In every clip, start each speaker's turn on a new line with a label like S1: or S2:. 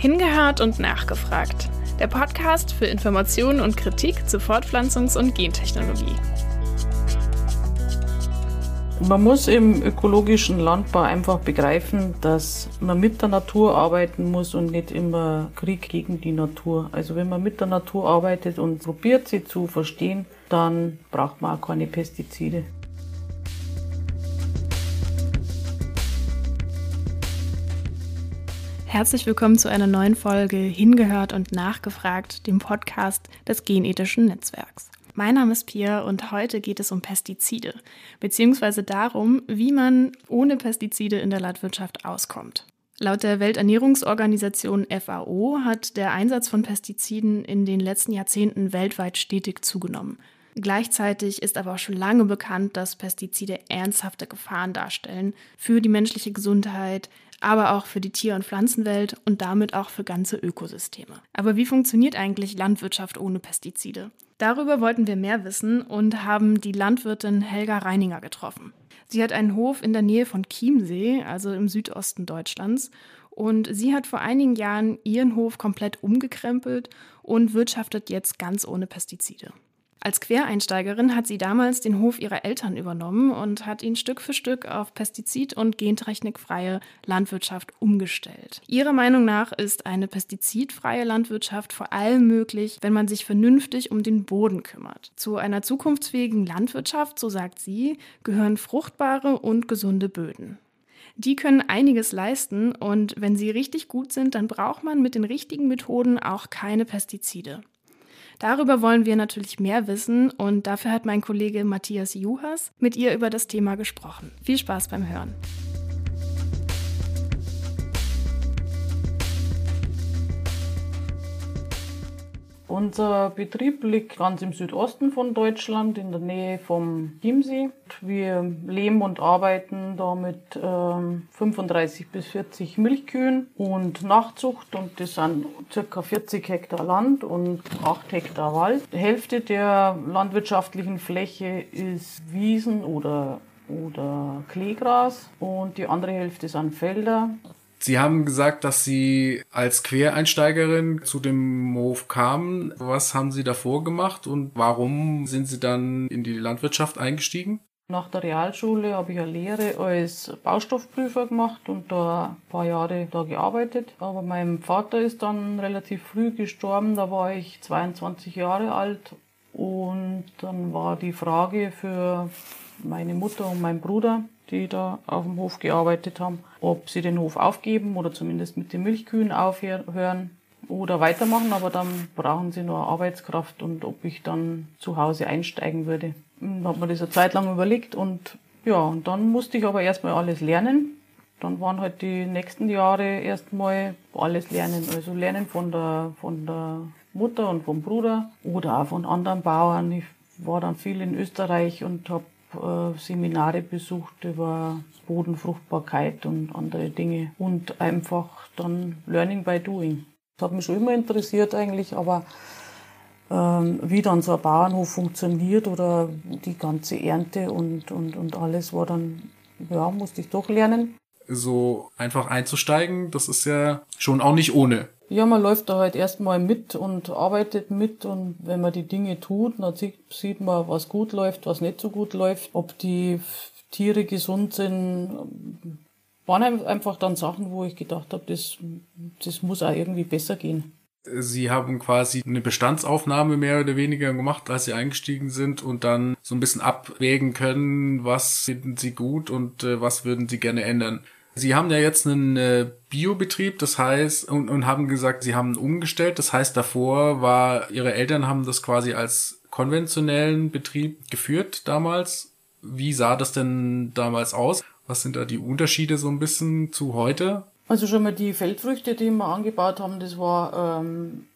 S1: Hingehört und nachgefragt. Der Podcast für Informationen und Kritik zu Fortpflanzungs- und Gentechnologie.
S2: Man muss im ökologischen Landbau einfach begreifen, dass man mit der Natur arbeiten muss und nicht immer Krieg gegen die Natur. Also wenn man mit der Natur arbeitet und probiert, sie zu verstehen, dann braucht man auch keine Pestizide.
S1: Herzlich willkommen zu einer neuen Folge Hingehört und Nachgefragt, dem Podcast des Genethischen Netzwerks. Mein Name ist Pia und heute geht es um Pestizide, beziehungsweise darum, wie man ohne Pestizide in der Landwirtschaft auskommt. Laut der Welternährungsorganisation FAO hat der Einsatz von Pestiziden in den letzten Jahrzehnten weltweit stetig zugenommen. Gleichzeitig ist aber auch schon lange bekannt, dass Pestizide ernsthafte Gefahren darstellen für die menschliche Gesundheit, aber auch für die Tier- und Pflanzenwelt und damit auch für ganze Ökosysteme. Aber wie funktioniert eigentlich Landwirtschaft ohne Pestizide? Darüber wollten wir mehr wissen und haben die Landwirtin Helga Reininger getroffen. Sie hat einen Hof in der Nähe von Chiemsee, also im Südosten Deutschlands, und sie hat vor einigen Jahren ihren Hof komplett umgekrempelt und wirtschaftet jetzt ganz ohne Pestizide. Als Quereinsteigerin hat sie damals den Hof ihrer Eltern übernommen und hat ihn Stück für Stück auf pestizid- und gentechnikfreie Landwirtschaft umgestellt. Ihrer Meinung nach ist eine pestizidfreie Landwirtschaft vor allem möglich, wenn man sich vernünftig um den Boden kümmert. Zu einer zukunftsfähigen Landwirtschaft, so sagt sie, gehören fruchtbare und gesunde Böden. Die können einiges leisten und wenn sie richtig gut sind, dann braucht man mit den richtigen Methoden auch keine Pestizide. Darüber wollen wir natürlich mehr wissen und dafür hat mein Kollege Matthias Juhas mit ihr über das Thema gesprochen. Viel Spaß beim Hören.
S2: Unser Betrieb liegt ganz im Südosten von Deutschland, in der Nähe vom Chiemsee. Wir leben und arbeiten da mit ähm, 35 bis 40 Milchkühen und Nachzucht und das sind circa 40 Hektar Land und 8 Hektar Wald. Die Hälfte der landwirtschaftlichen Fläche ist Wiesen oder oder Kleegras und die andere Hälfte sind Felder.
S3: Sie haben gesagt, dass Sie als Quereinsteigerin zu dem Hof kamen. Was haben Sie davor gemacht und warum sind Sie dann in die Landwirtschaft eingestiegen?
S2: Nach der Realschule habe ich eine Lehre als Baustoffprüfer gemacht und da ein paar Jahre da gearbeitet. Aber mein Vater ist dann relativ früh gestorben, da war ich 22 Jahre alt und dann war die Frage für meine Mutter und mein Bruder, die da auf dem Hof gearbeitet haben, ob sie den Hof aufgeben oder zumindest mit den Milchkühen aufhören oder weitermachen, aber dann brauchen sie nur Arbeitskraft und ob ich dann zu Hause einsteigen würde. Dann hat man das eine Zeit lang überlegt und ja, und dann musste ich aber erstmal alles lernen. Dann waren halt die nächsten Jahre erstmal alles lernen, also lernen von der, von der Mutter und vom Bruder oder auch von anderen Bauern. Ich war dann viel in Österreich und habe äh, Seminare besucht über Bodenfruchtbarkeit und andere Dinge und einfach dann Learning by Doing. Das hat mich schon immer interessiert eigentlich, aber ähm, wie dann so ein Bauernhof funktioniert oder die ganze Ernte und, und, und alles war dann, ja, musste ich doch lernen.
S3: So einfach einzusteigen, das ist ja schon auch nicht ohne.
S2: Ja, man läuft da halt erstmal mit und arbeitet mit und wenn man die Dinge tut, dann sieht man, was gut läuft, was nicht so gut läuft, ob die Tiere gesund sind. Waren einfach dann Sachen, wo ich gedacht habe, das, das muss auch irgendwie besser gehen.
S3: Sie haben quasi eine Bestandsaufnahme mehr oder weniger gemacht, als Sie eingestiegen sind und dann so ein bisschen abwägen können, was finden Sie gut und äh, was würden Sie gerne ändern. Sie haben ja jetzt einen äh, Biobetrieb, das heißt, und, und haben gesagt, Sie haben umgestellt. Das heißt, davor war, Ihre Eltern haben das quasi als konventionellen Betrieb geführt damals. Wie sah das denn damals aus? Was sind da die Unterschiede so ein bisschen zu heute?
S2: Also schon mal die Feldfrüchte, die wir angebaut haben, das war ähm,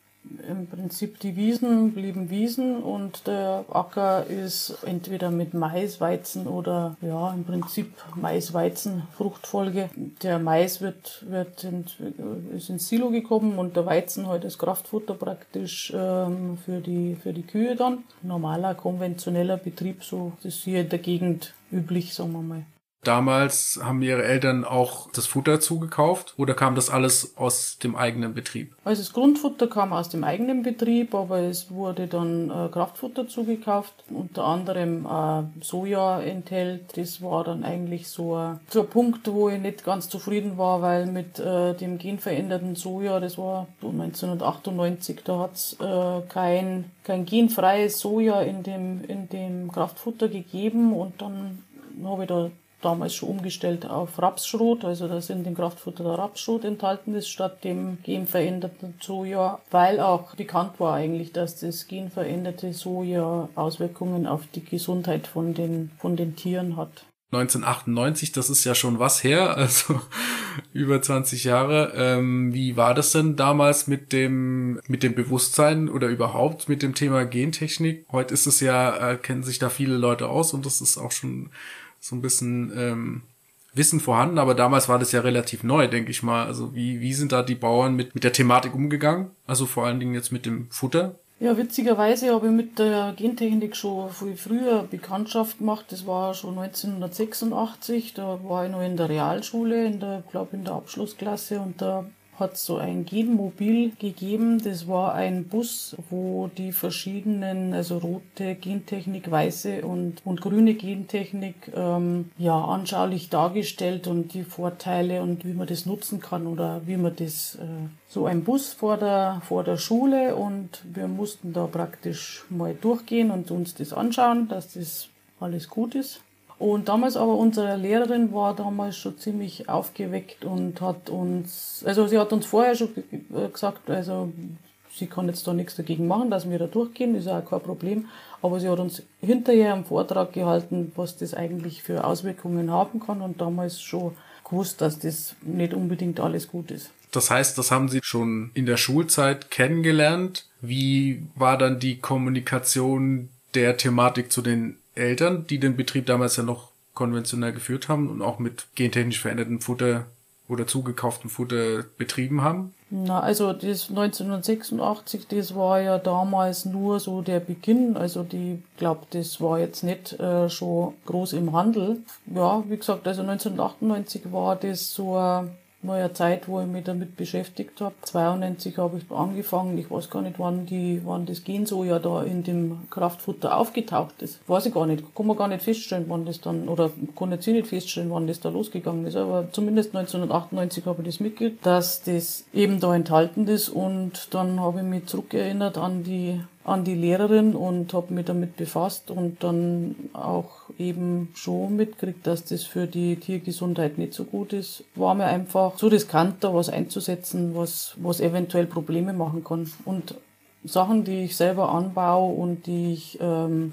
S2: im Prinzip die Wiesen blieben Wiesen und der Acker ist entweder mit Mais, Weizen oder ja im Prinzip Mais, Weizen Fruchtfolge. Der Mais wird, wird in, ist ins Silo gekommen und der Weizen halt als Kraftfutter praktisch ähm, für, die, für die Kühe dann. Normaler konventioneller Betrieb, so das ist hier in der Gegend üblich, sagen wir mal.
S3: Damals haben ihre Eltern auch das Futter zugekauft oder kam das alles aus dem eigenen Betrieb?
S2: Also das Grundfutter kam aus dem eigenen Betrieb, aber es wurde dann äh, Kraftfutter zugekauft, unter anderem äh, Soja enthält. Das war dann eigentlich so ein, so ein Punkt, wo ich nicht ganz zufrieden war, weil mit äh, dem genveränderten Soja, das war 1998, da hat's äh, kein, kein genfreies Soja in dem, in dem Kraftfutter gegeben und dann habe ich da damals schon umgestellt auf Rapsschrot, also da sind im Kraftfutter der Rapsschrot enthalten ist, statt dem genveränderten Soja, weil auch bekannt war eigentlich, dass das genveränderte Soja Auswirkungen auf die Gesundheit von den, von den Tieren hat.
S3: 1998, das ist ja schon was her, also über 20 Jahre. Ähm, wie war das denn damals mit dem mit dem Bewusstsein oder überhaupt mit dem Thema Gentechnik? Heute ist es ja, äh, kennen sich da viele Leute aus und das ist auch schon so ein bisschen ähm, Wissen vorhanden, aber damals war das ja relativ neu, denke ich mal. Also wie, wie sind da die Bauern mit, mit der Thematik umgegangen? Also vor allen Dingen jetzt mit dem Futter?
S2: Ja, witzigerweise habe ich mit der Gentechnik schon viel früher Bekanntschaft gemacht. Das war schon 1986. Da war ich noch in der Realschule, in der, glaube in der Abschlussklasse und da hat so ein Genmobil gegeben. Das war ein Bus, wo die verschiedenen, also rote Gentechnik, weiße und, und grüne Gentechnik, ähm, ja, anschaulich dargestellt und die Vorteile und wie man das nutzen kann oder wie man das, äh, so ein Bus vor der, vor der Schule und wir mussten da praktisch mal durchgehen und uns das anschauen, dass das alles gut ist. Und damals aber unsere Lehrerin war damals schon ziemlich aufgeweckt und hat uns, also sie hat uns vorher schon gesagt, also sie kann jetzt da nichts dagegen machen, dass wir da durchgehen, ist auch kein Problem. Aber sie hat uns hinterher einen Vortrag gehalten, was das eigentlich für Auswirkungen haben kann und damals schon gewusst, dass das nicht unbedingt alles gut ist.
S3: Das heißt, das haben Sie schon in der Schulzeit kennengelernt. Wie war dann die Kommunikation der Thematik zu den Eltern, die den Betrieb damals ja noch konventionell geführt haben und auch mit gentechnisch verändertem Futter oder zugekauftem Futter betrieben haben?
S2: Na, also das 1986, das war ja damals nur so der Beginn. Also die, glaube, das war jetzt nicht äh, schon groß im Handel. Ja, wie gesagt, also 1998 war das so ein mal eine Zeit, wo ich mich damit beschäftigt habe. 92 habe ich angefangen. Ich weiß gar nicht, wann die, wann das Gensoja da in dem Kraftfutter aufgetaucht ist. Weiß ich gar nicht. Kann man gar nicht feststellen, wann das dann, oder kann jetzt nicht feststellen, wann das da losgegangen ist. Aber zumindest 1998 habe ich das mitgekriegt, dass das eben da enthalten ist. Und dann habe ich mich zurückerinnert an die an die Lehrerin und habe mich damit befasst und dann auch eben schon mitgekriegt, dass das für die Tiergesundheit nicht so gut ist. War mir einfach zu riskant, da was einzusetzen, was, was eventuell Probleme machen kann. Und Sachen, die ich selber anbaue und die ich, ähm,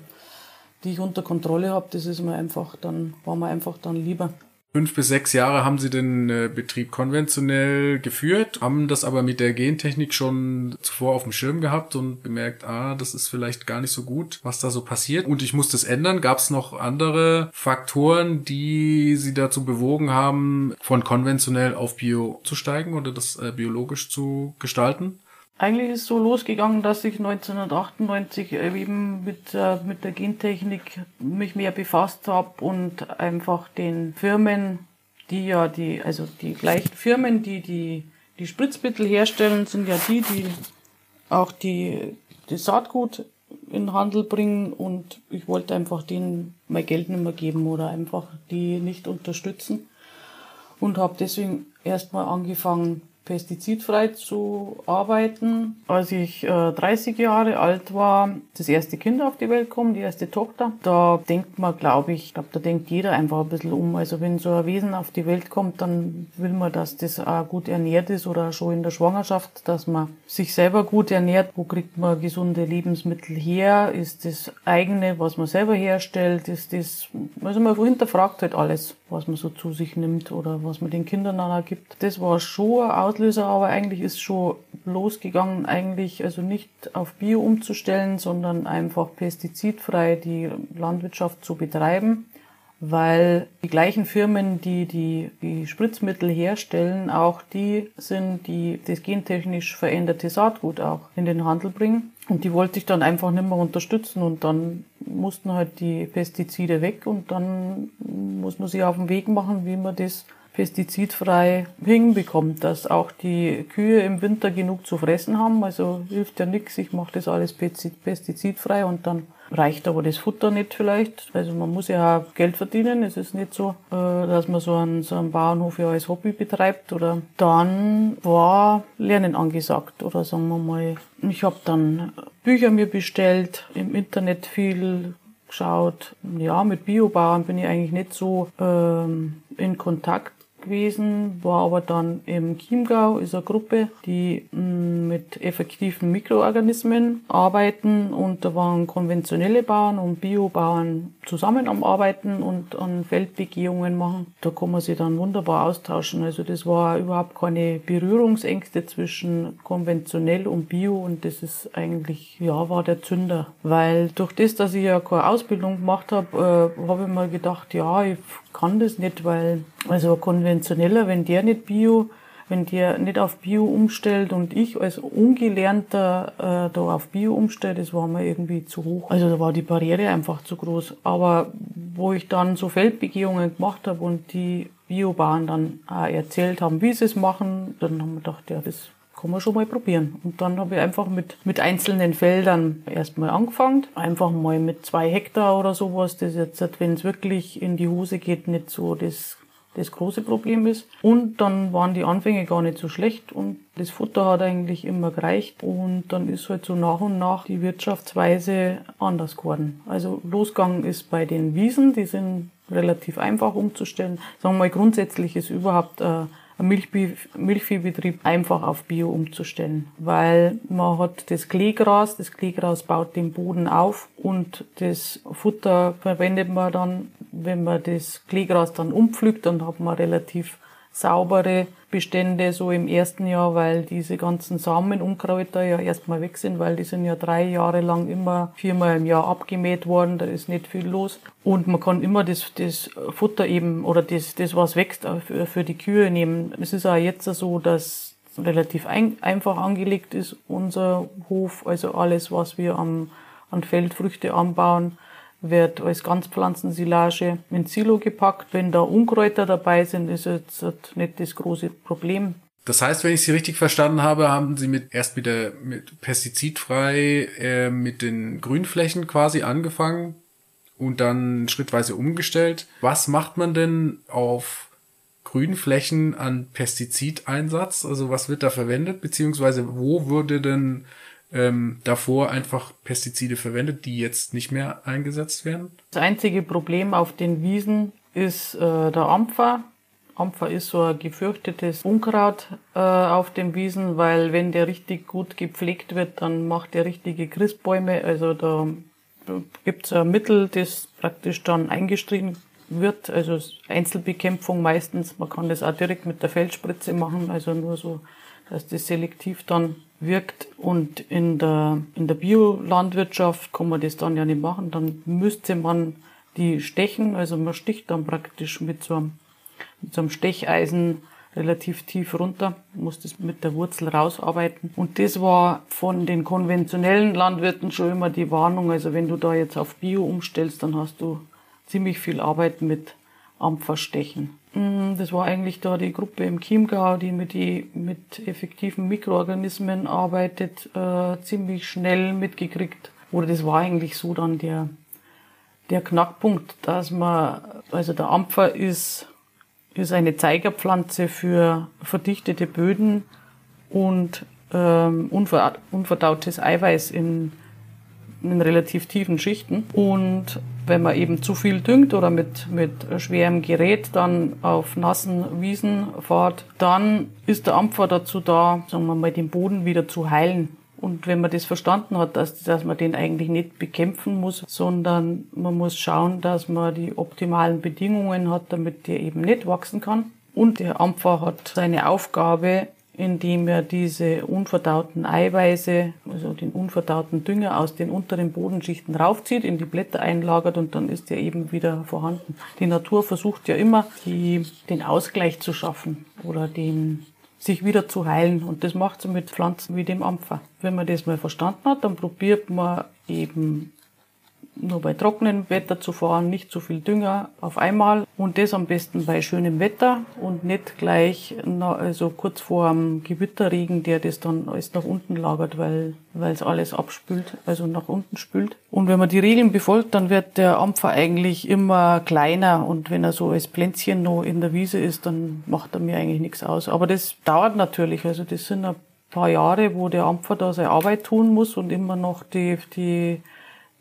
S2: die ich unter Kontrolle habe, das ist mir einfach dann, war mir einfach dann lieber.
S3: Fünf bis sechs Jahre haben sie den äh, Betrieb konventionell geführt, haben das aber mit der Gentechnik schon zuvor auf dem Schirm gehabt und gemerkt, ah, das ist vielleicht gar nicht so gut, was da so passiert. Und ich muss das ändern. Gab es noch andere Faktoren, die sie dazu bewogen haben, von konventionell auf Bio zu steigen oder das äh, biologisch zu gestalten?
S2: Eigentlich ist es so losgegangen, dass ich 1998 eben mit, äh, mit der Gentechnik mich mehr befasst habe und einfach den Firmen, die ja die, also die gleichen Firmen, die die, die Spritzmittel herstellen, sind ja die, die auch die, die Saatgut in den Handel bringen und ich wollte einfach denen mein Geld nicht mehr geben oder einfach die nicht unterstützen und habe deswegen erstmal angefangen, pestizidfrei zu arbeiten. Als ich äh, 30 Jahre alt war, das erste Kind auf die Welt kommt, die erste Tochter, da denkt man, glaube ich, glaub, da denkt jeder einfach ein bisschen um. Also wenn so ein Wesen auf die Welt kommt, dann will man, dass das auch gut ernährt ist oder schon in der Schwangerschaft, dass man sich selber gut ernährt. Wo kriegt man gesunde Lebensmittel her? Ist das eigene, was man selber herstellt? Ist das, also man hinterfragt halt alles, was man so zu sich nimmt oder was man den Kindern dann gibt. Das war schon ein Auslöser, aber eigentlich ist schon losgegangen, eigentlich also nicht auf Bio umzustellen, sondern einfach pestizidfrei die Landwirtschaft zu betreiben, weil die gleichen Firmen, die die, die Spritzmittel herstellen, auch die sind, die das gentechnisch veränderte Saatgut auch in den Handel bringen. Und die wollte ich dann einfach nicht mehr unterstützen und dann mussten halt die Pestizide weg und dann muss man sich auf den Weg machen, wie man das pestizidfrei hinbekommt, dass auch die Kühe im Winter genug zu fressen haben. Also hilft ja nichts, ich mache das alles pestizidfrei und dann reicht aber das Futter nicht vielleicht. Also man muss ja auch Geld verdienen. Es ist nicht so, äh, dass man so einen, so einen Bauernhof ja als Hobby betreibt. Oder dann war Lernen angesagt. Oder sagen wir mal, ich habe dann Bücher mir bestellt, im Internet viel geschaut. Ja, mit Biobauern bin ich eigentlich nicht so ähm, in Kontakt gewesen, war aber dann im Chiemgau, ist eine Gruppe, die mm, mit effektiven Mikroorganismen arbeiten und da waren konventionelle Bauern und Biobauern zusammen am Arbeiten und an Feldbegehungen machen. Da kann man sich dann wunderbar austauschen. Also das war überhaupt keine Berührungsängste zwischen konventionell und Bio und das ist eigentlich, ja, war der Zünder. Weil durch das, dass ich ja keine Ausbildung gemacht habe, äh, habe ich mir gedacht, ja, ich kann das nicht, weil also konventioneller, wenn der nicht Bio, wenn der nicht auf Bio umstellt und ich als Ungelernter äh, da auf Bio umstelle, das war mir irgendwie zu hoch. Also da war die Barriere einfach zu groß. Aber wo ich dann so Feldbegehungen gemacht habe und die Biobahn dann auch erzählt haben, wie sie es machen, dann haben wir gedacht, ja, das kann man schon mal probieren. Und dann habe ich einfach mit, mit einzelnen Feldern erstmal angefangen. Einfach mal mit zwei Hektar oder sowas, das jetzt, wenn es wirklich in die Hose geht, nicht so das, das große Problem ist. Und dann waren die Anfänge gar nicht so schlecht und das Futter hat eigentlich immer gereicht. Und dann ist halt so nach und nach die Wirtschaftsweise anders geworden. Also losgegangen ist bei den Wiesen, die sind relativ einfach umzustellen. Sagen wir mal, grundsätzlich ist überhaupt äh, Milchviehbetrieb einfach auf Bio umzustellen, weil man hat das Kleegras, das Kleegras baut den Boden auf und das Futter verwendet man dann, wenn man das Kleegras dann umpflügt, dann hat man relativ saubere Bestände so im ersten Jahr, weil diese ganzen Samenunkräuter ja erstmal weg sind, weil die sind ja drei Jahre lang immer viermal im Jahr abgemäht worden, da ist nicht viel los. Und man kann immer das, das Futter eben oder das, das was wächst, für, für die Kühe nehmen. Es ist auch jetzt so, dass relativ ein, einfach angelegt ist, unser Hof, also alles, was wir am, an Feldfrüchte anbauen, wird als Ganzpflanzensilage in Silo gepackt. Wenn da Unkräuter dabei sind, ist jetzt nicht das große Problem.
S3: Das heißt, wenn ich Sie richtig verstanden habe, haben Sie mit erst mit der mit pestizidfrei äh, mit den Grünflächen quasi angefangen und dann schrittweise umgestellt. Was macht man denn auf Grünflächen an Pestizideinsatz? Also was wird da verwendet, beziehungsweise wo würde denn ähm, davor einfach Pestizide verwendet, die jetzt nicht mehr eingesetzt werden?
S2: Das einzige Problem auf den Wiesen ist äh, der Ampfer. Ampfer ist so ein gefürchtetes Unkraut äh, auf den Wiesen, weil wenn der richtig gut gepflegt wird, dann macht er richtige Christbäume. Also da gibt es ein Mittel, das praktisch dann eingestrichen wird, also Einzelbekämpfung meistens. Man kann das auch direkt mit der Feldspritze machen, also nur so, dass das selektiv dann wirkt. Und in der, in der Biolandwirtschaft kann man das dann ja nicht machen. Dann müsste man die stechen, also man sticht dann praktisch mit so einem, mit so einem Stecheisen relativ tief runter, muss das mit der Wurzel rausarbeiten. Und das war von den konventionellen Landwirten schon immer die Warnung. Also wenn du da jetzt auf Bio umstellst, dann hast du ziemlich viel Arbeit mit Ampferstechen. Das war eigentlich da die Gruppe im Chiemgau, die mit, die, mit effektiven Mikroorganismen arbeitet, äh, ziemlich schnell mitgekriegt. Oder das war eigentlich so dann der, der Knackpunkt, dass man, also der Ampfer ist, ist eine Zeigerpflanze für verdichtete Böden und ähm, unverdautes Eiweiß in in relativ tiefen Schichten. Und wenn man eben zu viel düngt oder mit, mit schwerem Gerät dann auf nassen Wiesen fährt, dann ist der Ampfer dazu da, sagen wir mal, den Boden wieder zu heilen. Und wenn man das verstanden hat, dass, dass man den eigentlich nicht bekämpfen muss, sondern man muss schauen, dass man die optimalen Bedingungen hat, damit der eben nicht wachsen kann. Und der Ampfer hat seine Aufgabe, indem er diese unverdauten Eiweiße, also den unverdauten Dünger aus den unteren Bodenschichten raufzieht, in die Blätter einlagert und dann ist er eben wieder vorhanden. Die Natur versucht ja immer, die, den Ausgleich zu schaffen oder den, sich wieder zu heilen. Und das macht sie mit Pflanzen wie dem Ampfer. Wenn man das mal verstanden hat, dann probiert man eben nur bei trockenem Wetter zu fahren, nicht zu viel Dünger auf einmal und das am besten bei schönem Wetter und nicht gleich also kurz vor dem Gewitterregen, der das dann alles nach unten lagert, weil weil es alles abspült, also nach unten spült. Und wenn man die Regeln befolgt, dann wird der Ampfer eigentlich immer kleiner und wenn er so als Plänzchen noch in der Wiese ist, dann macht er mir eigentlich nichts aus. Aber das dauert natürlich, also das sind ein paar Jahre, wo der Ampfer da seine Arbeit tun muss und immer noch die, die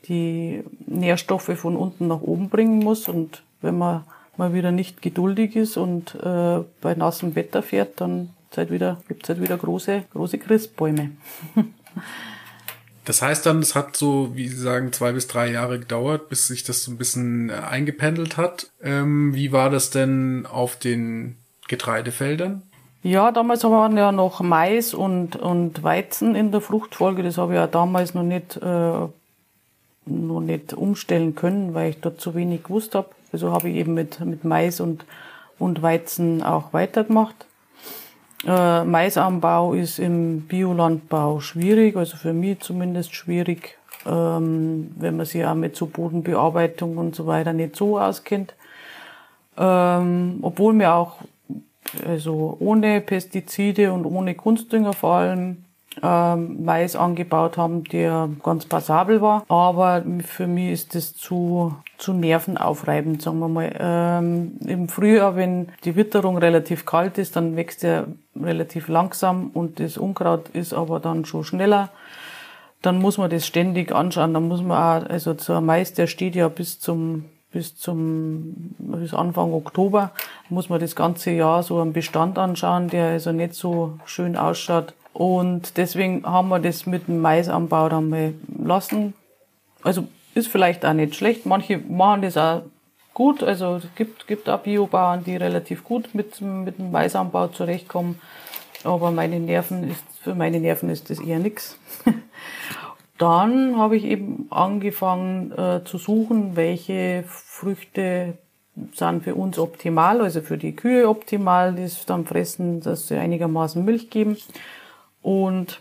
S2: die Nährstoffe von unten nach oben bringen muss. Und wenn man mal wieder nicht geduldig ist und äh, bei nassem Wetter fährt, dann halt wieder, gibt es halt wieder große, große Christbäume.
S3: Das heißt dann, es hat so, wie Sie sagen, zwei bis drei Jahre gedauert, bis sich das so ein bisschen äh, eingependelt hat. Ähm, wie war das denn auf den Getreidefeldern?
S2: Ja, damals waren ja noch Mais und, und Weizen in der Fruchtfolge. Das habe ich ja damals noch nicht äh, noch nicht umstellen können, weil ich dort zu wenig gewusst habe. Also habe ich eben mit, mit Mais und, und Weizen auch weitergemacht. Äh, Maisanbau ist im Biolandbau schwierig, also für mich zumindest schwierig, ähm, wenn man sich auch mit so Bodenbearbeitung und so weiter nicht so auskennt. Ähm, obwohl wir auch also ohne Pestizide und ohne Kunstdünger vor allem ähm, Mais angebaut haben, der ganz passabel war. Aber für mich ist das zu, zu nervenaufreibend, sagen wir mal. Ähm, Im Frühjahr, wenn die Witterung relativ kalt ist, dann wächst er relativ langsam und das Unkraut ist aber dann schon schneller. Dann muss man das ständig anschauen. Dann muss man auch, also zur Mais, der steht ja bis zum bis zum bis Anfang Oktober muss man das ganze Jahr so einen Bestand anschauen, der also nicht so schön ausschaut. Und deswegen haben wir das mit dem Maisanbau dann mal lassen. Also ist vielleicht auch nicht schlecht. Manche machen das auch gut. Also es gibt, gibt auch Biobauern, die relativ gut mit, mit dem Maisanbau zurechtkommen. Aber meine Nerven ist, für meine Nerven ist das eher nix. Dann habe ich eben angefangen äh, zu suchen, welche Früchte sind für uns optimal, also für die Kühe optimal, die dann fressen, dass sie einigermaßen Milch geben und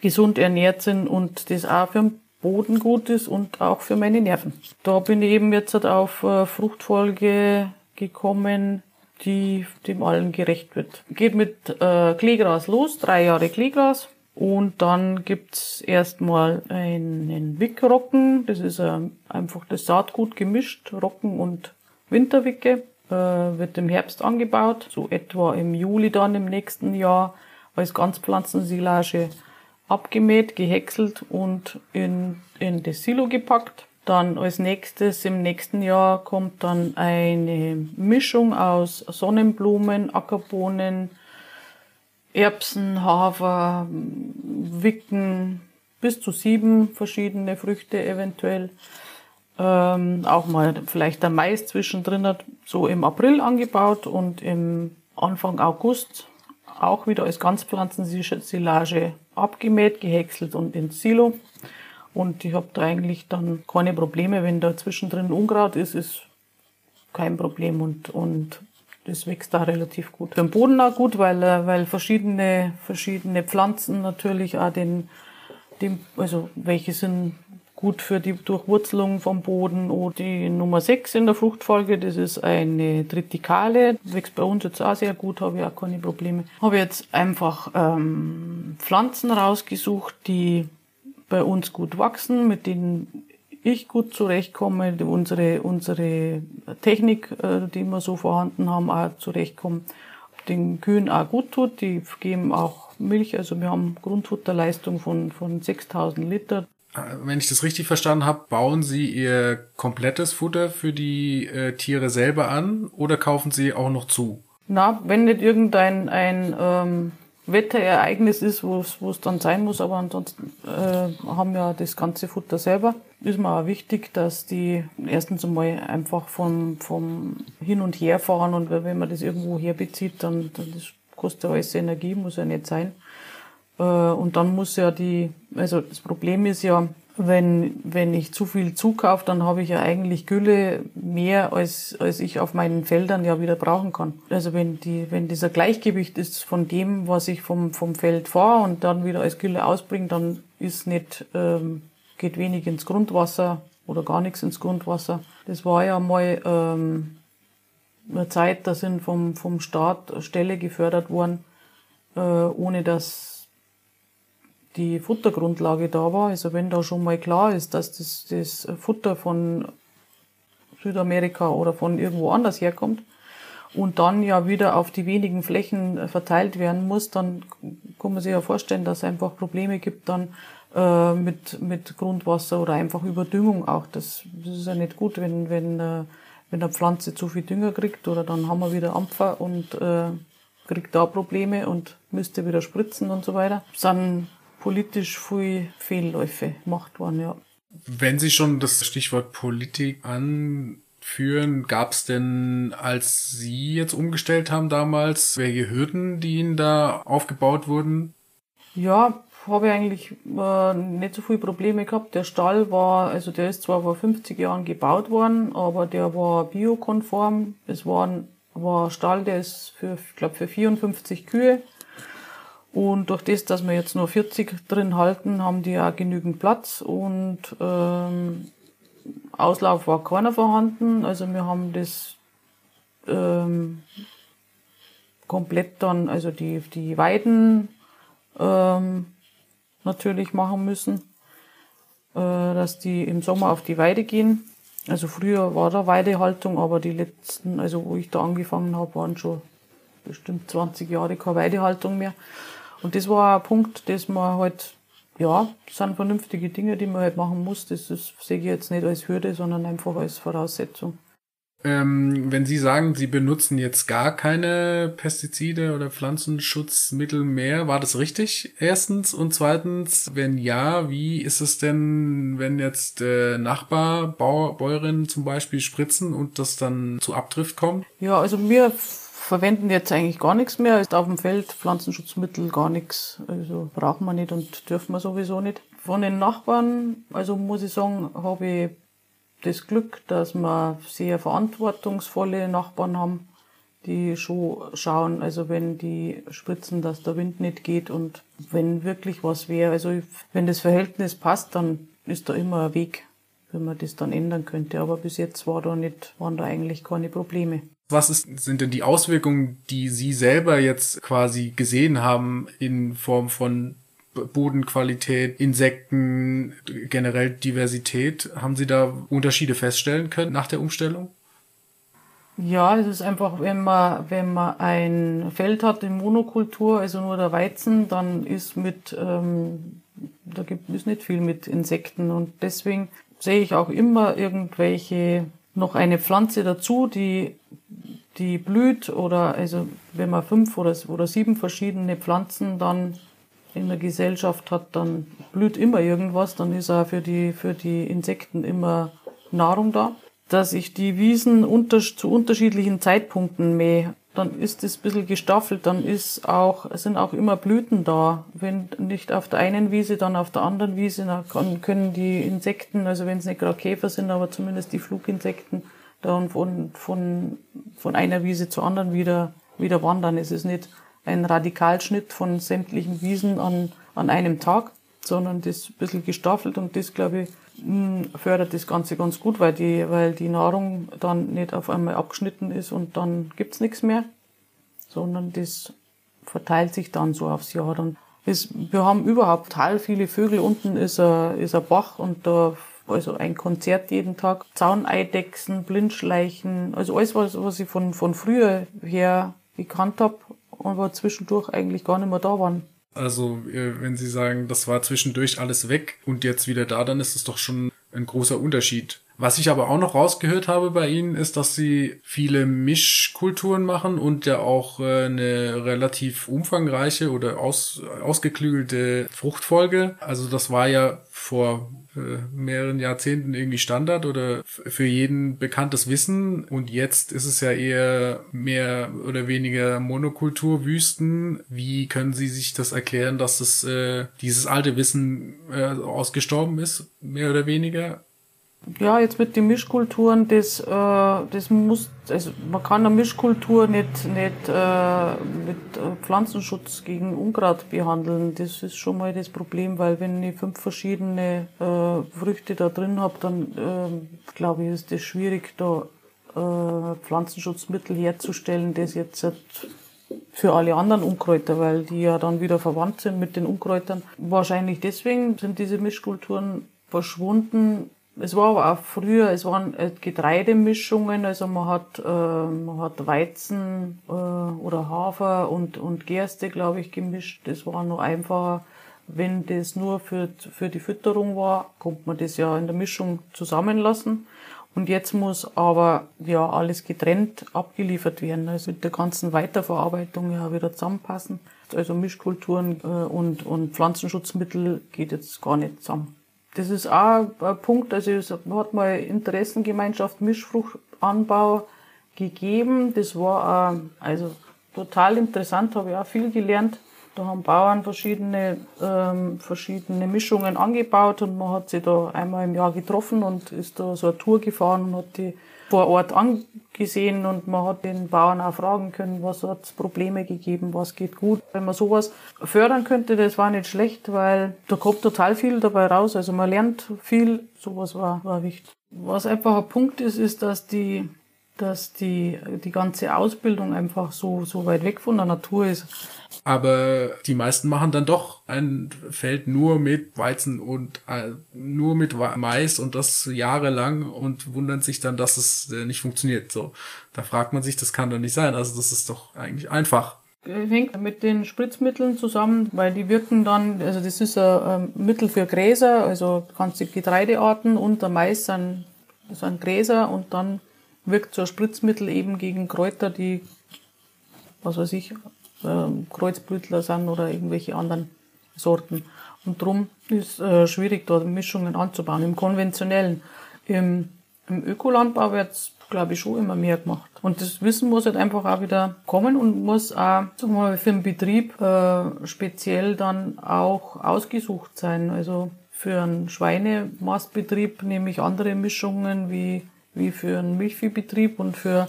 S2: gesund ernährt sind und das auch für den Boden gut ist und auch für meine Nerven. Da bin ich eben jetzt halt auf äh, Fruchtfolge gekommen, die dem allen gerecht wird. Geht mit äh, Kleegras los, drei Jahre Kleegras. Und dann gibt's erstmal einen Wickrocken. Das ist äh, einfach das Saatgut gemischt, Rocken und Winterwicke. Äh, wird im Herbst angebaut, so etwa im Juli dann im nächsten Jahr als Ganzpflanzensilage abgemäht, gehäckselt und in, in das Silo gepackt. Dann als nächstes im nächsten Jahr kommt dann eine Mischung aus Sonnenblumen, Ackerbohnen, Erbsen, Hafer, Wicken, bis zu sieben verschiedene Früchte eventuell. Ähm, auch mal vielleicht der Mais zwischendrin hat so im April angebaut und im Anfang August auch wieder als Ganzpflanzensilage abgemäht, gehäckselt und ins Silo. Und ich habe da eigentlich dann keine Probleme, wenn da zwischendrin Unkraut ist, ist kein Problem und, und das wächst da relativ gut. Für den Boden auch gut, weil, weil verschiedene, verschiedene Pflanzen natürlich auch den, den, also welche sind gut für die Durchwurzelung vom Boden. Und die Nummer 6 in der Fruchtfolge, das ist eine Tritikale, wächst bei uns jetzt auch sehr gut, habe ich auch keine Probleme. Habe jetzt einfach ähm, Pflanzen rausgesucht, die bei uns gut wachsen, mit denen ich gut zurechtkomme, unsere, unsere Technik, äh, die wir so vorhanden haben, auch zurechtkommen. Den Kühen auch gut tut, die geben auch Milch, also wir haben Grundfutterleistung von, von 6000 Liter.
S3: Äh, wenn ich das richtig verstanden habe, bauen Sie Ihr komplettes Futter für die äh, Tiere selber an oder kaufen Sie auch noch zu?
S2: Na, wenn nicht irgendein ein, ähm, Wetterereignis ist, wo es dann sein muss, aber ansonsten äh, haben wir das ganze Futter selber. Ist mir auch wichtig, dass die erstens einmal einfach vom, vom Hin- und Herfahren und wenn man das irgendwo herbezieht, dann, dann das kostet alles Energie, muss ja nicht sein. Äh, und dann muss ja die, also das Problem ist ja, wenn, wenn ich zu viel zukaufe, dann habe ich ja eigentlich Gülle mehr, als, als ich auf meinen Feldern ja wieder brauchen kann. Also wenn die, wenn dieser Gleichgewicht ist von dem, was ich vom, vom Feld fahre und dann wieder als Gülle ausbringe, dann ist nicht, ähm, geht wenig ins Grundwasser oder gar nichts ins Grundwasser. Das war ja mal ähm, eine Zeit, da sind vom, vom Staat Ställe gefördert worden, äh, ohne dass die Futtergrundlage da war. Also wenn da schon mal klar ist, dass das, das Futter von Südamerika oder von irgendwo anders herkommt und dann ja wieder auf die wenigen Flächen verteilt werden muss, dann kann man sich ja vorstellen, dass es einfach Probleme gibt dann äh, mit, mit Grundwasser oder einfach Überdüngung auch. Das, das ist ja nicht gut, wenn, wenn, äh, wenn eine Pflanze zu viel Dünger kriegt oder dann haben wir wieder Ampfer und äh, kriegt da Probleme und müsste wieder spritzen und so weiter. Sind politisch viel Fehlläufe gemacht worden, ja.
S3: Wenn Sie schon das Stichwort Politik anführen, gab es denn, als Sie jetzt umgestellt haben damals, welche Hürden, die Ihnen da aufgebaut wurden?
S2: Ja, habe ich eigentlich äh, nicht so viele Probleme gehabt. Der Stall war, also der ist zwar vor 50 Jahren gebaut worden, aber der war biokonform. Es war ein, war ein Stall, der ist für, ich glaube, für 54 Kühe. Und durch das, dass wir jetzt nur 40 drin halten, haben die auch genügend Platz und ähm, Auslauf war keiner vorhanden. Also wir haben das ähm, komplett dann, also die, die Weiden ähm, natürlich machen müssen, äh, dass die im Sommer auf die Weide gehen. Also früher war da Weidehaltung, aber die letzten, also wo ich da angefangen habe, waren schon bestimmt 20 Jahre keine Weidehaltung mehr. Und das war ein Punkt, dass man halt, ja, das sind vernünftige Dinge, die man halt machen muss. Das, das sehe ich jetzt nicht als Hürde, sondern einfach als Voraussetzung.
S3: Ähm, wenn Sie sagen, Sie benutzen jetzt gar keine Pestizide oder Pflanzenschutzmittel mehr, war das richtig? Erstens und zweitens, wenn ja, wie ist es denn, wenn jetzt äh, Nachbar, Bauer, Bäuerinnen zum Beispiel spritzen und das dann zu Abdrift kommt?
S2: Ja, also wir verwenden jetzt eigentlich gar nichts mehr. Ist auf dem Feld Pflanzenschutzmittel gar nichts. Also brauchen wir nicht und dürfen wir sowieso nicht. Von den Nachbarn, also muss ich sagen, habe ich das Glück, dass wir sehr verantwortungsvolle Nachbarn haben, die schon schauen, also wenn die spritzen, dass der Wind nicht geht und wenn wirklich was wäre, also wenn das Verhältnis passt, dann ist da immer ein Weg, wenn man das dann ändern könnte. Aber bis jetzt war da nicht, waren da eigentlich keine Probleme.
S3: Was ist, sind denn die Auswirkungen, die Sie selber jetzt quasi gesehen haben in Form von Bodenqualität, Insekten, generell Diversität. Haben Sie da Unterschiede feststellen können nach der Umstellung?
S2: Ja, es ist einfach, wenn man, wenn man ein Feld hat in Monokultur, also nur der Weizen, dann ist mit, ähm, da gibt es nicht viel mit Insekten und deswegen sehe ich auch immer irgendwelche, noch eine Pflanze dazu, die, die blüht oder, also wenn man fünf oder, oder sieben verschiedene Pflanzen dann in der Gesellschaft hat, dann blüht immer irgendwas, dann ist auch für die, für die Insekten immer Nahrung da. Dass ich die Wiesen unter, zu unterschiedlichen Zeitpunkten mähe, dann ist es ein bisschen gestaffelt, dann ist auch, sind auch immer Blüten da. Wenn nicht auf der einen Wiese, dann auf der anderen Wiese, dann können die Insekten, also wenn es nicht gerade Käfer sind, aber zumindest die Fluginsekten, dann von, von, von einer Wiese zur anderen wieder, wieder wandern. Es ist nicht ein Radikalschnitt von sämtlichen Wiesen an, an einem Tag, sondern das ein bisschen gestaffelt und das, glaube ich, fördert das Ganze ganz gut, weil die, weil die Nahrung dann nicht auf einmal abgeschnitten ist und dann gibt's nichts mehr, sondern das verteilt sich dann so aufs Jahr. Dann ist, wir haben überhaupt total viele Vögel. Unten ist ein, ist ein Bach und da also ein Konzert jeden Tag. Zauneidechsen, Blindschleichen, also alles, was, was ich von, von früher her gekannt habe, aber zwischendurch eigentlich gar nicht mehr da waren.
S3: Also, äh, wenn Sie sagen, das war zwischendurch alles weg und jetzt wieder da, dann ist es doch schon ein großer Unterschied. Was ich aber auch noch rausgehört habe bei Ihnen, ist, dass Sie viele Mischkulturen machen und ja auch äh, eine relativ umfangreiche oder aus, ausgeklügelte Fruchtfolge. Also das war ja vor äh, mehreren Jahrzehnten irgendwie Standard oder für jeden bekanntes Wissen. Und jetzt ist es ja eher mehr oder weniger Monokulturwüsten. Wie können Sie sich das erklären, dass das, äh, dieses alte Wissen äh, ausgestorben ist, mehr oder weniger?
S2: Ja, jetzt mit den Mischkulturen, das, äh, das muss, also man kann eine Mischkultur nicht, nicht äh, mit äh, Pflanzenschutz gegen Unkraut behandeln. Das ist schon mal das Problem, weil wenn ich fünf verschiedene äh, Früchte da drin habe, dann äh, glaube ich, ist das schwierig, da äh, Pflanzenschutzmittel herzustellen, das jetzt für alle anderen Unkräuter, weil die ja dann wieder verwandt sind mit den Unkräutern. Wahrscheinlich deswegen sind diese Mischkulturen verschwunden. Es war aber auch früher, es waren äh, Getreidemischungen, also man hat, äh, man hat Weizen äh, oder Hafer und, und Gerste, glaube ich, gemischt. Das war noch einfacher. Wenn das nur für, für die Fütterung war, konnte man das ja in der Mischung zusammenlassen. Und jetzt muss aber ja alles getrennt abgeliefert werden, also mit der ganzen Weiterverarbeitung ja wieder zusammenpassen. Also Mischkulturen äh, und, und Pflanzenschutzmittel geht jetzt gar nicht zusammen. Das ist auch ein Punkt, also es hat mal Interessengemeinschaft Mischfruchtanbau gegeben. Das war also total interessant, habe ich auch viel gelernt. Da haben Bauern verschiedene, ähm, verschiedene Mischungen angebaut und man hat sich da einmal im Jahr getroffen und ist da so eine Tour gefahren und hat die vor Ort angesehen und man hat den Bauern auch fragen können, was hat es Probleme gegeben, was geht gut. Wenn man sowas fördern könnte, das war nicht schlecht, weil da kommt total viel dabei raus. Also man lernt viel, sowas war, war wichtig. Was einfach ein Punkt ist, ist, dass die dass die, die ganze Ausbildung einfach so, so weit weg von der Natur ist.
S3: Aber die meisten machen dann doch ein Feld nur mit Weizen und äh, nur mit Mais und das jahrelang und wundern sich dann, dass es äh, nicht funktioniert. So, da fragt man sich, das kann doch nicht sein. Also das ist doch eigentlich einfach.
S2: Hängt mit den Spritzmitteln zusammen, weil die wirken dann, also das ist ein Mittel für Gräser, also ganze Getreidearten und der Mais sind, sind Gräser und dann wirkt so ein Spritzmittel eben gegen Kräuter, die, was weiß ich, äh, Kreuzblütler sind oder irgendwelche anderen Sorten. Und darum ist äh, schwierig, da Mischungen anzubauen. Im konventionellen, im, im Ökolandbau wird es, glaube ich, schon immer mehr gemacht. Und das Wissen muss halt einfach auch wieder kommen und muss auch sagen wir mal, für den Betrieb äh, speziell dann auch ausgesucht sein. Also für einen Schweinemastbetrieb nehme ich andere Mischungen wie wie für einen Milchviehbetrieb und für,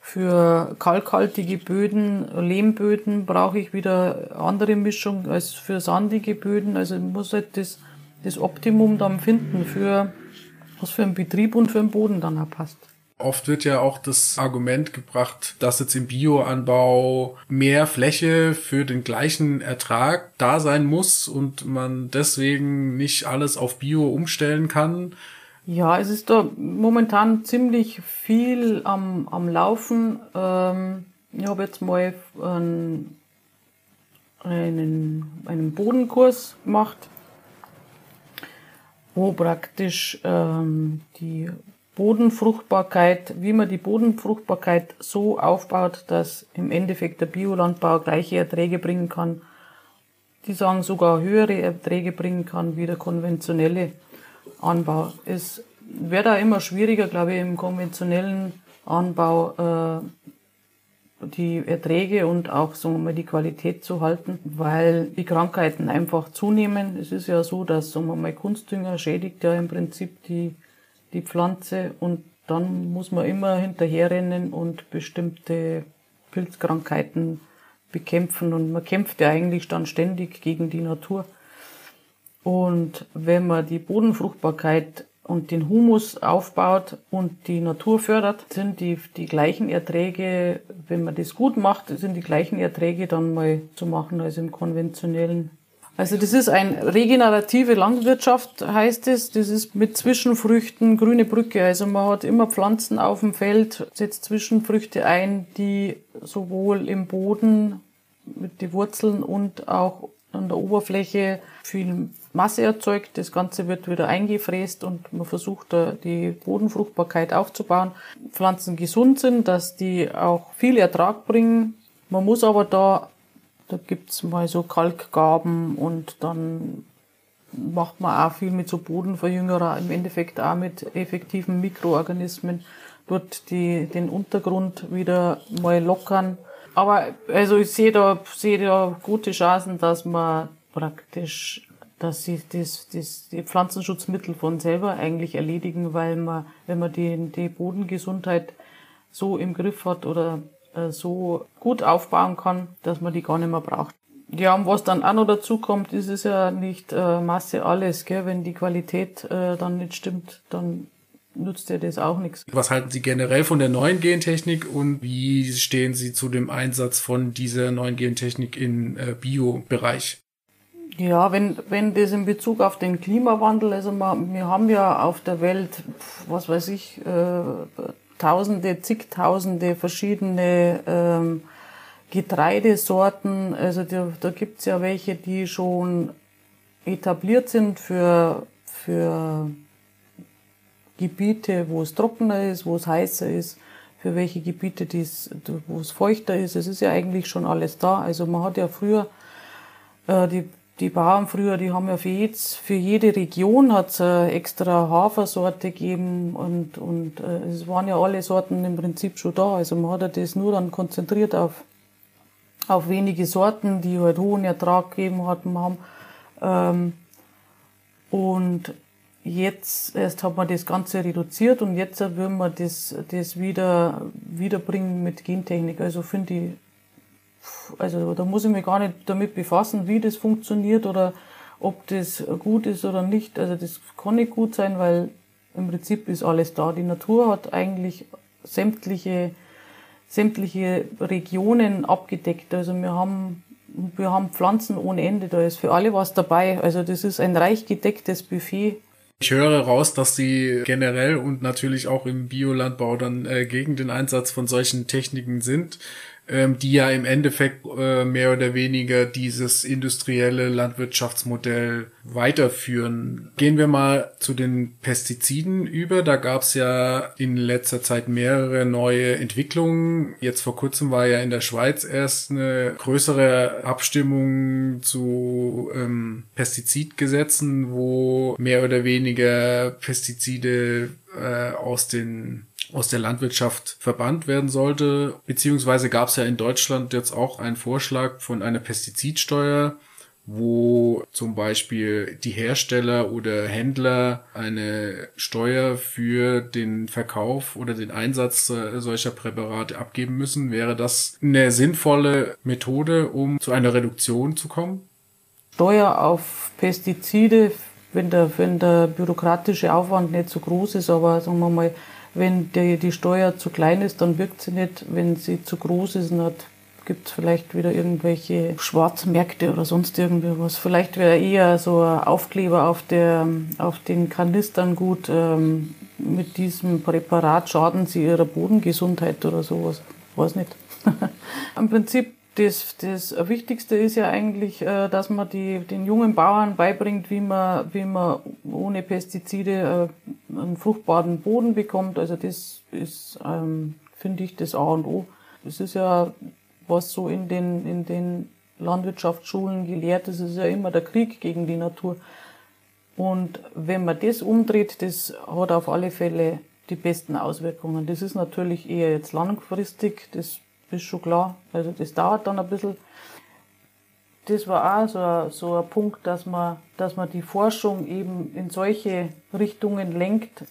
S2: für kalkhaltige Böden, Lehmböden brauche ich wieder andere Mischung als für sandige Böden. Also ich muss halt das, das Optimum dann finden für was für einen Betrieb und für den Boden dann auch passt.
S3: Oft wird ja auch das Argument gebracht, dass jetzt im Bioanbau mehr Fläche für den gleichen Ertrag da sein muss und man deswegen nicht alles auf Bio umstellen kann.
S2: Ja, es ist da momentan ziemlich viel am, am Laufen. Ähm, ich habe jetzt mal einen, einen, einen Bodenkurs gemacht, wo praktisch ähm, die Bodenfruchtbarkeit, wie man die Bodenfruchtbarkeit so aufbaut, dass im Endeffekt der Biolandbau gleiche Erträge bringen kann. Die sagen sogar höhere Erträge bringen kann wie der konventionelle Anbau. Es wird da immer schwieriger, glaube ich, im konventionellen Anbau äh, die Erträge und auch sagen wir mal, die Qualität zu halten, weil die Krankheiten einfach zunehmen. Es ist ja so, dass sagen wir mal, Kunstdünger schädigt ja im Prinzip die, die Pflanze und dann muss man immer hinterherrennen und bestimmte Pilzkrankheiten bekämpfen und man kämpft ja eigentlich dann ständig gegen die Natur. Und wenn man die Bodenfruchtbarkeit und den Humus aufbaut und die Natur fördert, sind die, die gleichen Erträge, wenn man das gut macht, sind die gleichen Erträge dann mal zu machen als im konventionellen. Also das ist eine regenerative Landwirtschaft, heißt es. Das ist mit Zwischenfrüchten, grüne Brücke. Also man hat immer Pflanzen auf dem Feld, setzt Zwischenfrüchte ein, die sowohl im Boden mit den Wurzeln und auch an der Oberfläche viel Masse erzeugt. Das Ganze wird wieder eingefräst und man versucht da die Bodenfruchtbarkeit aufzubauen. Pflanzen gesund sind, dass die auch viel Ertrag bringen. Man muss aber da, da gibt's mal so Kalkgaben und dann macht man auch viel mit so Bodenverjüngerer, im Endeffekt auch mit effektiven Mikroorganismen, dort die, den Untergrund wieder mal lockern. Aber also ich sehe da, sehe da gute Chancen, dass man praktisch dass sie das, das, die Pflanzenschutzmittel von selber eigentlich erledigen, weil man, wenn man die, die Bodengesundheit so im Griff hat oder äh, so gut aufbauen kann, dass man die gar nicht mehr braucht. Ja, und was dann auch noch dazu kommt, ist es ja nicht äh, Masse alles, gell? Wenn die Qualität äh, dann nicht stimmt, dann nutzt dir das auch nichts.
S3: Was halten Sie generell von der neuen Gentechnik und wie stehen Sie zu dem Einsatz von dieser neuen Gentechnik im äh, Bio-Bereich?
S2: Ja, wenn, wenn das in Bezug auf den Klimawandel, also wir, wir haben ja auf der Welt, was weiß ich, äh, tausende, zigtausende verschiedene ähm, Getreidesorten. Also da, da gibt's ja welche, die schon etabliert sind für, für Gebiete, wo es trockener ist, wo es heißer ist, für welche Gebiete, wo es feuchter ist. Es ist ja eigentlich schon alles da. Also man hat ja früher äh, die die Bauern früher, die haben ja für, jetzt, für jede Region hat es extra Hafersorte gegeben und, und äh, es waren ja alle Sorten im Prinzip schon da. Also man hat ja das nur dann konzentriert auf, auf wenige Sorten, die halt hohen Ertrag gegeben hatten, haben. Ähm, und jetzt erst hat man das Ganze reduziert und jetzt will man das, das wieder, wiederbringen mit Gentechnik. Also finde ich also da muss ich mich gar nicht damit befassen, wie das funktioniert oder ob das gut ist oder nicht. Also das kann nicht gut sein, weil im Prinzip ist alles da. Die Natur hat eigentlich sämtliche, sämtliche Regionen abgedeckt. Also wir haben, wir haben Pflanzen ohne Ende. Da ist für alle was dabei. Also das ist ein reich gedecktes Buffet.
S3: Ich höre raus, dass Sie generell und natürlich auch im Biolandbau dann äh, gegen den Einsatz von solchen Techniken sind ähm, die ja im Endeffekt äh, mehr oder weniger dieses industrielle Landwirtschaftsmodell weiterführen. Gehen wir mal zu den Pestiziden über. Da gab es ja in letzter Zeit mehrere neue Entwicklungen. Jetzt vor kurzem war ja in der Schweiz erst eine größere Abstimmung zu ähm, Pestizidgesetzen, wo mehr oder weniger Pestizide äh, aus den aus der Landwirtschaft verbannt werden sollte. Beziehungsweise gab es ja in Deutschland jetzt auch einen Vorschlag von einer Pestizidsteuer, wo zum Beispiel die Hersteller oder Händler eine Steuer für den Verkauf oder den Einsatz solcher Präparate abgeben müssen. Wäre das eine sinnvolle Methode, um zu einer Reduktion zu kommen?
S2: Steuer auf Pestizide, wenn der, wenn der bürokratische Aufwand nicht so groß ist, aber sagen wir mal, wenn die, die Steuer zu klein ist, dann wirkt sie nicht. Wenn sie zu groß ist, dann gibt es vielleicht wieder irgendwelche Schwarzmärkte oder sonst irgendwas. Vielleicht wäre eher so ein Aufkleber auf, der, auf den Kanistern gut. Ähm, mit diesem Präparat schaden sie ihrer Bodengesundheit oder sowas. Weiß nicht. Im Prinzip das, das Wichtigste ist ja eigentlich, äh, dass man die, den jungen Bauern beibringt, wie man, wie man ohne Pestizide äh, einen fruchtbaren Boden bekommt. Also das ist, ähm, finde ich, das A und O. Das ist ja, was so in den, in den Landwirtschaftsschulen gelehrt ist, ist ja immer der Krieg gegen die Natur. Und wenn man das umdreht, das hat auf alle Fälle die besten Auswirkungen. Das ist natürlich eher jetzt langfristig, das ist schon klar. Also das dauert dann ein bisschen. Das war auch so ein, so ein Punkt, dass man, dass man die Forschung eben in solche Richtungen lenkt.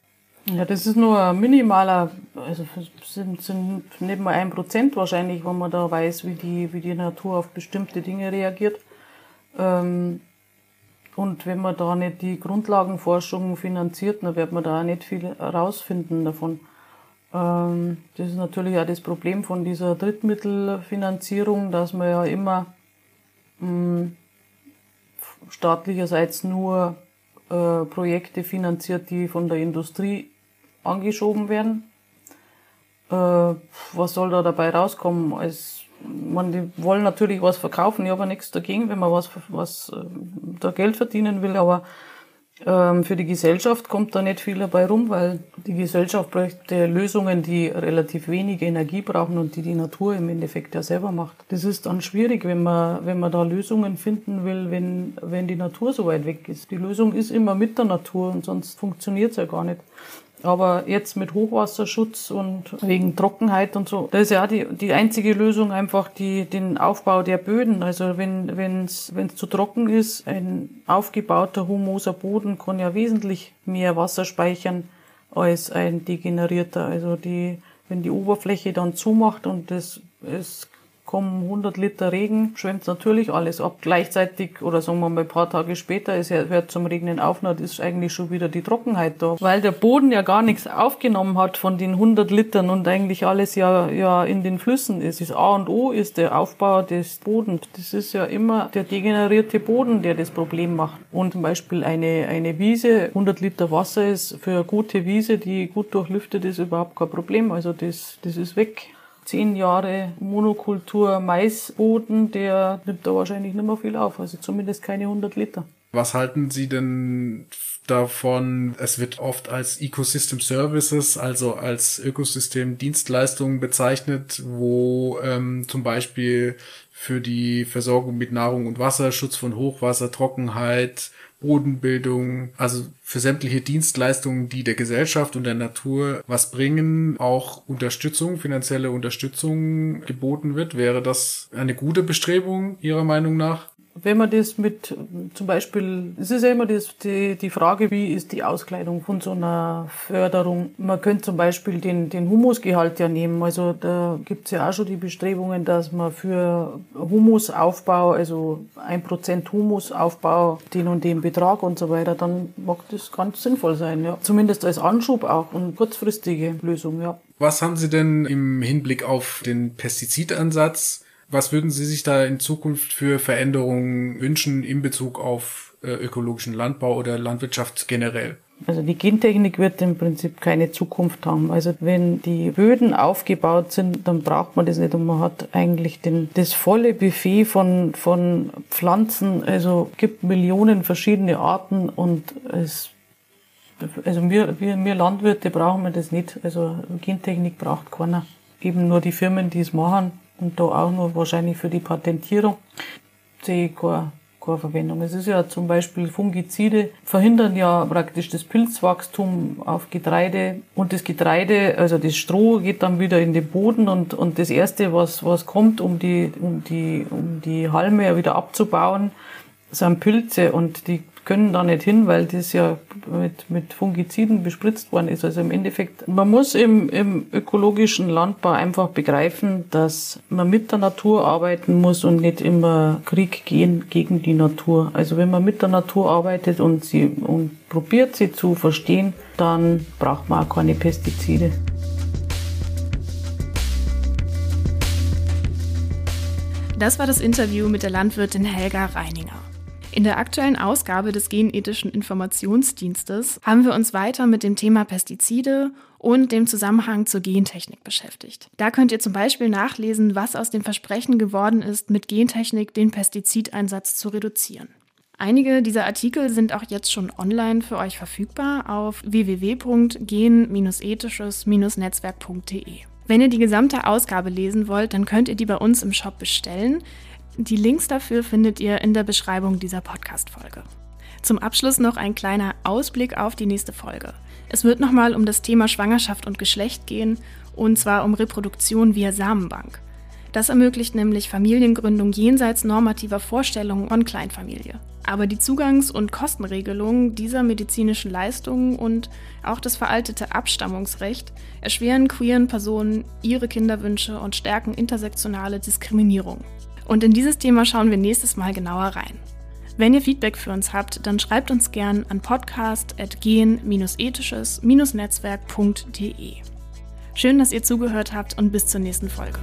S2: Ja, das ist nur ein minimaler, also sind, sind nicht mal ein Prozent wahrscheinlich, wenn man da weiß, wie die, wie die Natur auf bestimmte Dinge reagiert. Ähm, und wenn man da nicht die Grundlagenforschung finanziert, dann wird man da auch nicht viel herausfinden davon. Ähm, das ist natürlich auch das Problem von dieser Drittmittelfinanzierung, dass man ja immer staatlicherseits nur äh, Projekte finanziert, die von der Industrie angeschoben werden. Äh, was soll da dabei rauskommen? Als, man, die wollen natürlich was verkaufen, ich habe nichts dagegen, wenn man was, was äh, da Geld verdienen will, aber für die Gesellschaft kommt da nicht viel dabei rum, weil die Gesellschaft bräuchte Lösungen, die relativ wenig Energie brauchen und die die Natur im Endeffekt ja selber macht. Das ist dann schwierig, wenn man, wenn man da Lösungen finden will, wenn, wenn die Natur so weit weg ist. Die Lösung ist immer mit der Natur und sonst funktioniert es ja gar nicht. Aber jetzt mit Hochwasserschutz und wegen Trockenheit und so, da ist ja die, die einzige Lösung einfach die, den Aufbau der Böden. Also wenn es zu trocken ist, ein aufgebauter humoser Boden kann ja wesentlich mehr Wasser speichern als ein degenerierter. Also die, wenn die Oberfläche dann zumacht und das es kommen 100 Liter Regen, schwemmt natürlich alles ab. Gleichzeitig oder sagen wir mal ein paar Tage später, es hört zum Regnen auf, dann ist eigentlich schon wieder die Trockenheit da. Weil der Boden ja gar nichts aufgenommen hat von den 100 Litern und eigentlich alles ja, ja in den Flüssen ist. Das A und O ist der Aufbau des Bodens. Das ist ja immer der degenerierte Boden, der das Problem macht. Und zum Beispiel eine, eine Wiese, 100 Liter Wasser ist für eine gute Wiese, die gut durchlüftet ist, überhaupt kein Problem. Also das, das ist weg zehn Jahre Monokultur Maisboden, der nimmt da wahrscheinlich nicht mehr viel auf, also zumindest keine 100 Liter.
S3: Was halten Sie denn davon? Es wird oft als Ecosystem Services, also als Ökosystem Dienstleistungen bezeichnet, wo ähm, zum Beispiel für die Versorgung mit Nahrung und Wasser, Schutz von Hochwasser, Trockenheit, Bodenbildung, also für sämtliche Dienstleistungen, die der Gesellschaft und der Natur was bringen, auch Unterstützung, finanzielle Unterstützung geboten wird. Wäre das eine gute Bestrebung Ihrer Meinung nach?
S2: Wenn man das mit, zum Beispiel, es ist ja immer das, die, die Frage, wie ist die Auskleidung von so einer Förderung. Man könnte zum Beispiel den, den Humusgehalt ja nehmen. Also da gibt's ja auch schon die Bestrebungen, dass man für Humusaufbau, also ein Prozent Humusaufbau, den und den Betrag und so weiter, dann mag das ganz sinnvoll sein. Ja. Zumindest als Anschub auch und kurzfristige Lösung, ja.
S3: Was haben Sie denn im Hinblick auf den Pestizidansatz was würden Sie sich da in Zukunft für Veränderungen wünschen in Bezug auf äh, ökologischen Landbau oder Landwirtschaft generell?
S2: Also die Gentechnik wird im Prinzip keine Zukunft haben. Also wenn die Böden aufgebaut sind, dann braucht man das nicht und man hat eigentlich den, das volle Buffet von, von Pflanzen. Also gibt Millionen verschiedene Arten und es also wir, wir, wir Landwirte brauchen wir das nicht. Also Gentechnik braucht keiner. Eben nur die Firmen, die es machen und da auch nur wahrscheinlich für die Patentierung sehe ich keine, keine Verwendung. Es ist ja zum Beispiel Fungizide verhindern ja praktisch das Pilzwachstum auf Getreide und das Getreide, also das Stroh geht dann wieder in den Boden und, und das erste, was, was kommt, um die, um die, um die Halme wieder abzubauen, sind Pilze und die können da nicht hin, weil das ja mit, mit Fungiziden bespritzt worden ist. Also im Endeffekt, man muss im, im ökologischen Landbau einfach begreifen, dass man mit der Natur arbeiten muss und nicht immer Krieg gehen gegen die Natur. Also wenn man mit der Natur arbeitet und sie und probiert sie zu verstehen, dann braucht man auch keine Pestizide.
S1: Das war das Interview mit der Landwirtin Helga Reininger. In der aktuellen Ausgabe des Genethischen Informationsdienstes haben wir uns weiter mit dem Thema Pestizide und dem Zusammenhang zur Gentechnik beschäftigt. Da könnt ihr zum Beispiel nachlesen, was aus dem Versprechen geworden ist, mit Gentechnik den Pestizideinsatz zu reduzieren. Einige dieser Artikel sind auch jetzt schon online für euch verfügbar auf www.gen-ethisches-netzwerk.de. Wenn ihr die gesamte Ausgabe lesen wollt, dann könnt ihr die bei uns im Shop bestellen. Die Links dafür findet ihr in der Beschreibung dieser Podcast-Folge. Zum Abschluss noch ein kleiner Ausblick auf die nächste Folge. Es wird nochmal um das Thema Schwangerschaft und Geschlecht gehen, und zwar um Reproduktion via Samenbank. Das ermöglicht nämlich Familiengründung jenseits normativer Vorstellungen von Kleinfamilie. Aber die Zugangs- und Kostenregelungen dieser medizinischen Leistungen und auch das veraltete Abstammungsrecht erschweren queeren Personen ihre Kinderwünsche und stärken intersektionale Diskriminierung. Und in dieses Thema schauen wir nächstes Mal genauer rein. Wenn ihr Feedback für uns habt, dann schreibt uns gern an podcast.gen-ethisches-netzwerk.de. Schön, dass ihr zugehört habt und bis zur nächsten Folge.